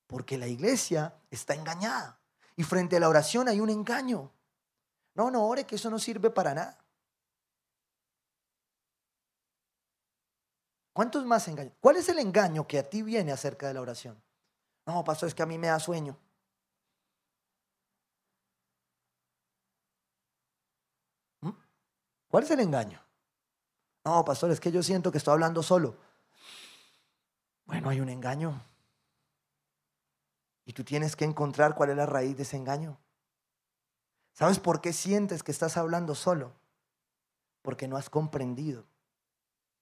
Porque la iglesia está engañada. Y frente a la oración hay un engaño. No, no ore, que eso no sirve para nada. ¿Cuántos más engaños? ¿Cuál es el engaño que a ti viene acerca de la oración? No, pastor, es que a mí me da sueño. ¿Mm? ¿Cuál es el engaño? No, pastor, es que yo siento que estoy hablando solo. Bueno, hay un engaño. Y tú tienes que encontrar cuál es la raíz de ese engaño. ¿Sabes por qué sientes que estás hablando solo? Porque no has comprendido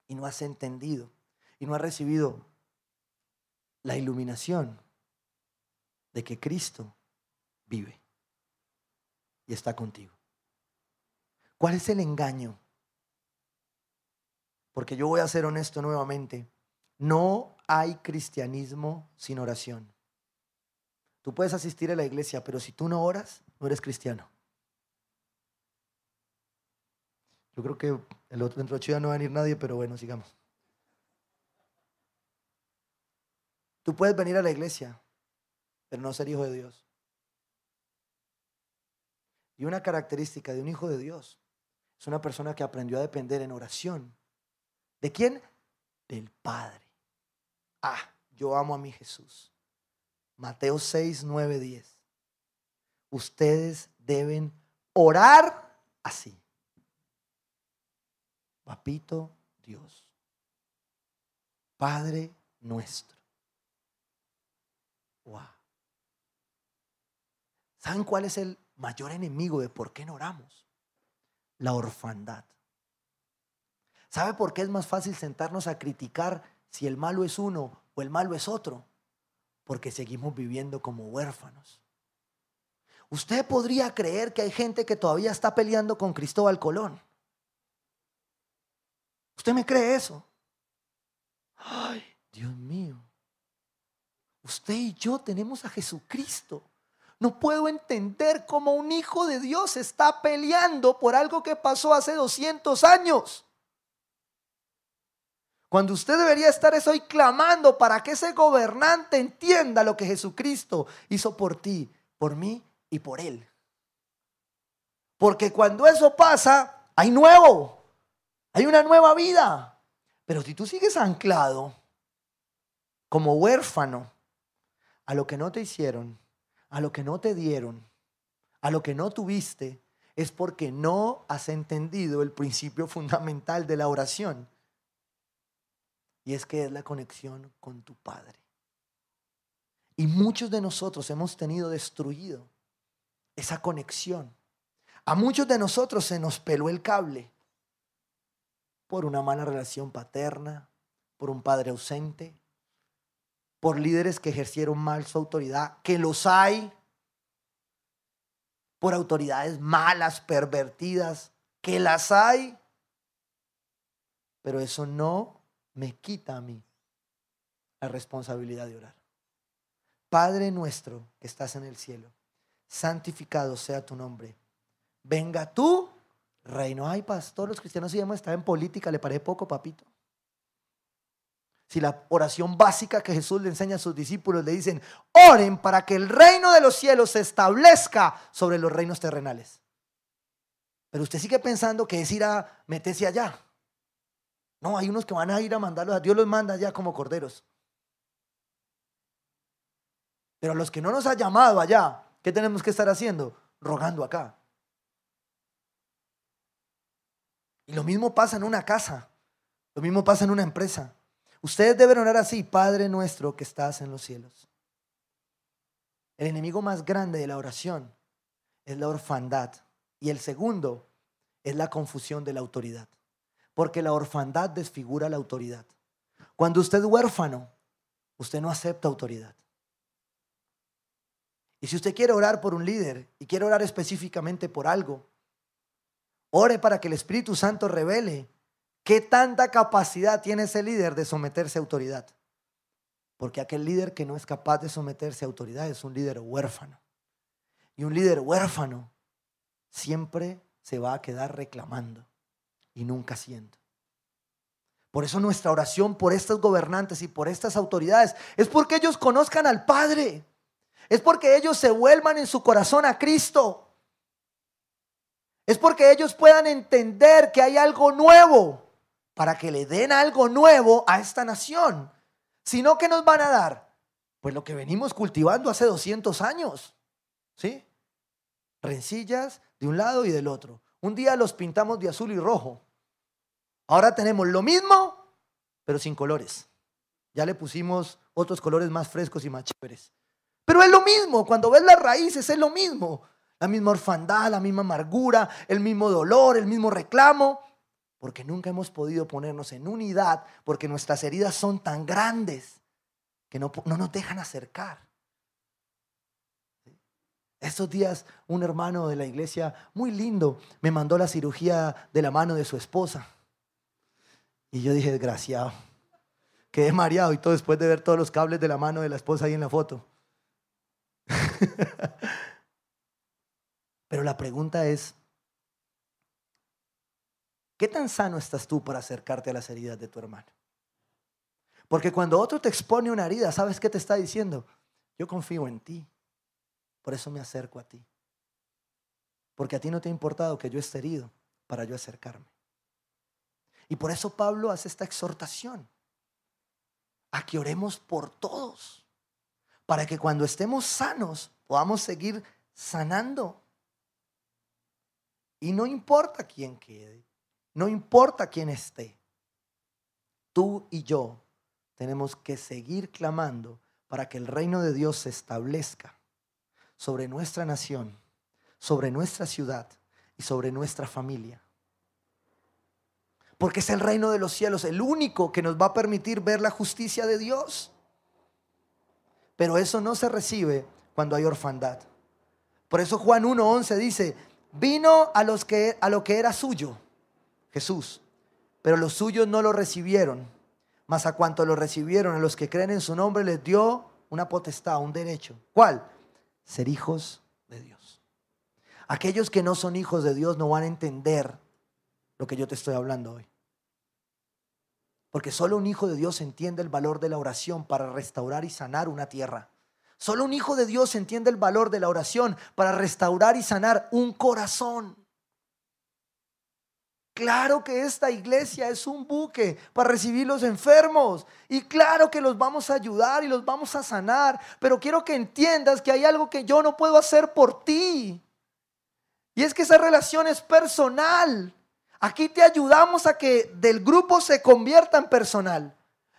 y no has entendido y no has recibido la iluminación de que Cristo vive y está contigo. ¿Cuál es el engaño? Porque yo voy a ser honesto nuevamente. No hay cristianismo sin oración. Tú puedes asistir a la iglesia, pero si tú no oras, no eres cristiano. Yo creo que el otro dentro de no va a venir nadie, pero bueno, sigamos. Tú puedes venir a la iglesia, pero no ser hijo de Dios. Y una característica de un hijo de Dios es una persona que aprendió a depender en oración. ¿De quién? Del Padre. Ah, yo amo a mi Jesús. Mateo 6, 9, 10. Ustedes deben orar así. Papito Dios, Padre nuestro. Wow. ¿Saben cuál es el mayor enemigo de por qué no oramos? La orfandad. ¿Sabe por qué es más fácil sentarnos a criticar si el malo es uno o el malo es otro? Porque seguimos viviendo como huérfanos. Usted podría creer que hay gente que todavía está peleando con Cristóbal Colón. ¿Usted me cree eso? Ay, Dios mío. Usted y yo tenemos a Jesucristo. No puedo entender cómo un hijo de Dios está peleando por algo que pasó hace 200 años. Cuando usted debería estar es hoy clamando para que ese gobernante entienda lo que Jesucristo hizo por ti, por mí y por él. Porque cuando eso pasa, hay nuevo, hay una nueva vida. Pero si tú sigues anclado como huérfano a lo que no te hicieron, a lo que no te dieron, a lo que no tuviste, es porque no has entendido el principio fundamental de la oración. Y es que es la conexión con tu Padre. Y muchos de nosotros hemos tenido destruido esa conexión. A muchos de nosotros se nos peló el cable por una mala relación paterna, por un padre ausente, por líderes que ejercieron mal su autoridad, que los hay, por autoridades malas, pervertidas, que las hay, pero eso no me quita a mí la responsabilidad de orar. Padre nuestro que estás en el cielo, santificado sea tu nombre. Venga tú, reino. Ay, pastor, los cristianos se llaman estar en política, le parece poco, papito. Si la oración básica que Jesús le enseña a sus discípulos le dicen, oren para que el reino de los cielos se establezca sobre los reinos terrenales. Pero usted sigue pensando que es ir a meterse allá. No, hay unos que van a ir a mandarlos a Dios los manda allá como corderos. Pero a los que no nos ha llamado allá, ¿qué tenemos que estar haciendo? Rogando acá. Y lo mismo pasa en una casa, lo mismo pasa en una empresa. Ustedes deben orar así, Padre nuestro que estás en los cielos. El enemigo más grande de la oración es la orfandad. Y el segundo es la confusión de la autoridad. Porque la orfandad desfigura la autoridad. Cuando usted es huérfano, usted no acepta autoridad. Y si usted quiere orar por un líder y quiere orar específicamente por algo, ore para que el Espíritu Santo revele ¿Qué tanta capacidad tiene ese líder de someterse a autoridad? Porque aquel líder que no es capaz de someterse a autoridad es un líder huérfano. Y un líder huérfano siempre se va a quedar reclamando y nunca haciendo. Por eso nuestra oración por estos gobernantes y por estas autoridades es porque ellos conozcan al Padre. Es porque ellos se vuelvan en su corazón a Cristo. Es porque ellos puedan entender que hay algo nuevo para que le den algo nuevo a esta nación. Sino que nos van a dar, pues lo que venimos cultivando hace 200 años. ¿Sí? Rencillas de un lado y del otro. Un día los pintamos de azul y rojo. Ahora tenemos lo mismo, pero sin colores. Ya le pusimos otros colores más frescos y más chéveres. Pero es lo mismo, cuando ves las raíces es lo mismo. La misma orfandad, la misma amargura, el mismo dolor, el mismo reclamo porque nunca hemos podido ponernos en unidad, porque nuestras heridas son tan grandes que no, nos dejan acercar. Estos días un hermano de la iglesia muy lindo me mandó la cirugía de la mano de su esposa. Y yo dije, desgraciado, quedé mareado y todo después de ver todos los cables de la mano de la esposa ahí en la foto. Pero la pregunta es, ¿Qué tan sano estás tú para acercarte a las heridas de tu hermano? Porque cuando otro te expone una herida, ¿sabes qué te está diciendo? Yo confío en ti. Por eso me acerco a ti. Porque a ti no te ha importado que yo esté herido para yo acercarme. Y por eso Pablo hace esta exhortación a que oremos por todos, para que cuando estemos sanos podamos seguir sanando. Y no importa quién quede, no importa quién esté. Tú y yo tenemos que seguir clamando para que el reino de Dios se establezca sobre nuestra nación, sobre nuestra ciudad y sobre nuestra familia. Porque es el reino de los cielos el único que nos va a permitir ver la justicia de Dios. Pero eso no se recibe cuando hay orfandad. Por eso Juan 1.11 dice, vino a, los que, a lo que era suyo Jesús. Pero los suyos no lo recibieron. Mas a cuanto lo recibieron, a los que creen en su nombre, les dio una potestad, un derecho. ¿Cuál? Ser hijos de Dios. Aquellos que no son hijos de Dios no van a entender lo que yo te estoy hablando hoy. Porque solo un hijo de Dios entiende el valor de la oración para restaurar y sanar una tierra. Solo un hijo de Dios entiende el valor de la oración para restaurar y sanar un corazón. Claro que esta iglesia es un buque para recibir los enfermos y claro que los vamos a ayudar y los vamos a sanar, pero quiero que entiendas que hay algo que yo no puedo hacer por ti. Y es que esa relación es personal. Aquí te ayudamos a que del grupo se convierta en personal.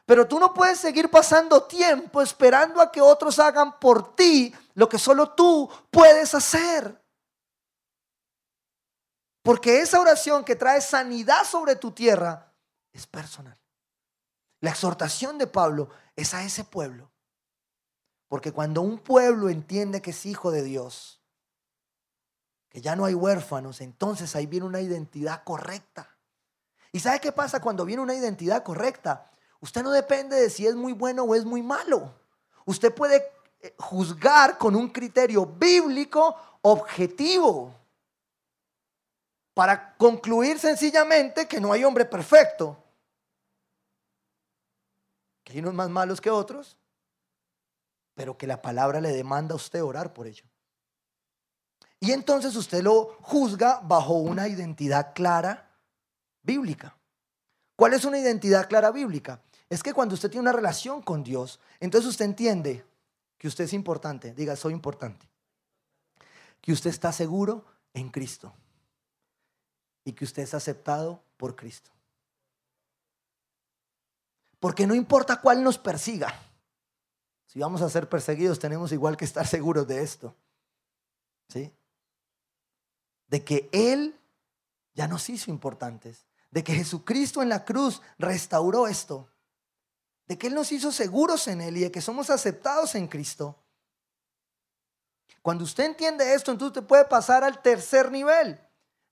Pero tú no puedes seguir pasando tiempo esperando a que otros hagan por ti lo que solo tú puedes hacer. Porque esa oración que trae sanidad sobre tu tierra es personal. La exhortación de Pablo es a ese pueblo. Porque cuando un pueblo entiende que es hijo de Dios, ya no hay huérfanos, entonces ahí viene una identidad correcta. ¿Y sabe qué pasa cuando viene una identidad correcta? Usted no depende de si es muy bueno o es muy malo. Usted puede eh, juzgar con un criterio bíblico objetivo para concluir sencillamente que no hay hombre perfecto, que hay unos más malos que otros, pero que la palabra le demanda a usted orar por ello. Y entonces usted lo juzga bajo una identidad clara bíblica. ¿Cuál es una identidad clara bíblica? Es que cuando usted tiene una relación con Dios, entonces usted entiende que usted es importante. Diga, soy importante. Que usted está seguro en Cristo y que usted es aceptado por Cristo. Porque no importa cuál nos persiga. Si vamos a ser perseguidos, tenemos igual que estar seguros de esto. ¿Sí? De que Él ya nos hizo importantes. De que Jesucristo en la cruz restauró esto. De que Él nos hizo seguros en Él y de que somos aceptados en Cristo. Cuando usted entiende esto, entonces usted puede pasar al tercer nivel.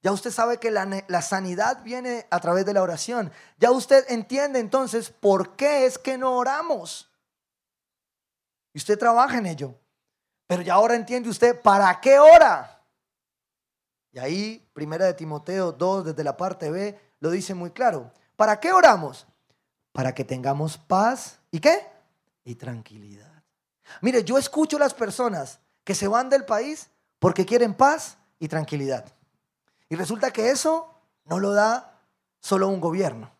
Ya usted sabe que la, sanidad viene a través de la oración. Ya usted entiende entonces por qué es que no oramos. Y usted trabaja en ello. Pero ya ahora entiende usted para qué ora. Y ahí, primera de Timoteo 2, desde la parte B, lo dice muy claro. ¿Para qué oramos? Para que tengamos paz y qué? Y tranquilidad. Mire, yo escucho a las personas que se van del país porque quieren paz y tranquilidad. Y resulta que eso no lo da solo un gobierno.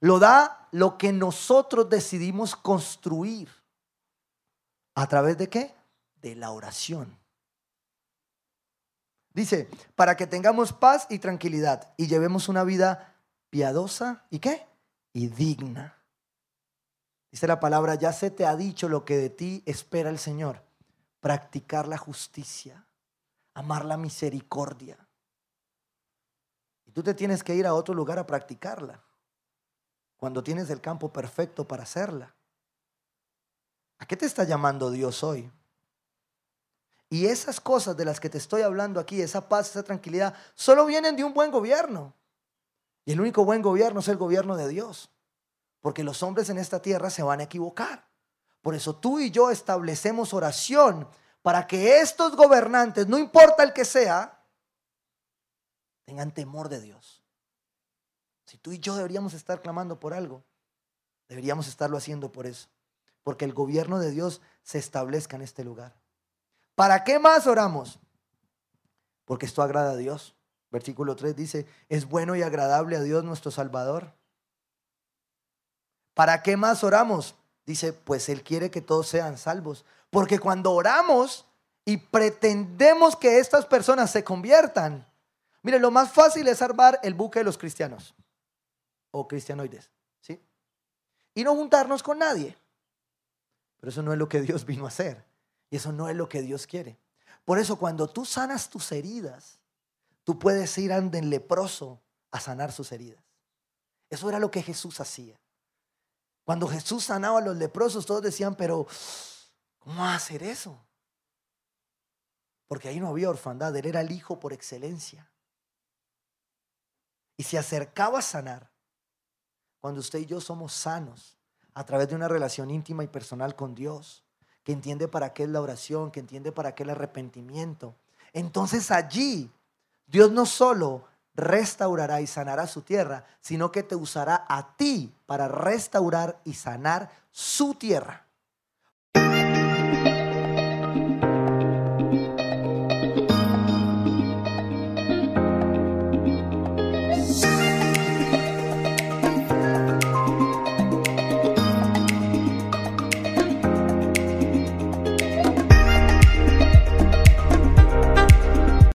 Lo da lo que nosotros decidimos construir. ¿A través de qué? De la oración. Dice, para que tengamos paz y tranquilidad y llevemos una vida piadosa y qué? Y digna. Dice la palabra, ya se te ha dicho lo que de ti espera el Señor. Practicar la justicia, amar la misericordia y tú te tienes que ir a otro lugar a practicarla. Cuando tienes el campo perfecto para hacerla. ¿A qué te está llamando Dios hoy? Y esas cosas de las que te estoy hablando aquí, esa paz, esa tranquilidad, solo vienen de un buen gobierno. Y el único buen gobierno es el gobierno de Dios. Porque los hombres en esta tierra se van a equivocar. Por eso tú y yo establecemos oración para que estos gobernantes, no importa el que sea, tengan temor de Dios. Si tú y yo deberíamos estar clamando por algo, deberíamos estarlo haciendo por eso. Porque el gobierno de Dios se establezca en este lugar. ¿Para qué más oramos? Porque esto agrada a Dios. Versículo 3 dice, es bueno y agradable a Dios nuestro Salvador. ¿Para qué más oramos? Dice, pues Él quiere que todos sean salvos. Porque cuando oramos y pretendemos que estas personas se conviertan, Mire, lo más fácil es armar el buque de los cristianos o cristianoides, ¿sí? Y no juntarnos con nadie. Pero eso no es lo que Dios vino a hacer. Y eso no es lo que Dios quiere. Por eso cuando tú sanas tus heridas, tú puedes ir ande en leproso a sanar sus heridas. Eso era lo que Jesús hacía. Cuando Jesús sanaba a los leprosos, todos decían, pero ¿cómo va a hacer eso? Porque ahí no había orfandad, él era el hijo por excelencia y se acercaba a sanar. Cuando usted y yo somos sanos a través de una relación íntima y personal con Dios, que entiende para qué es la oración, que entiende para qué el arrepentimiento. Entonces allí Dios no solo restaurará y sanará su tierra, sino que te usará a ti para restaurar y sanar su tierra.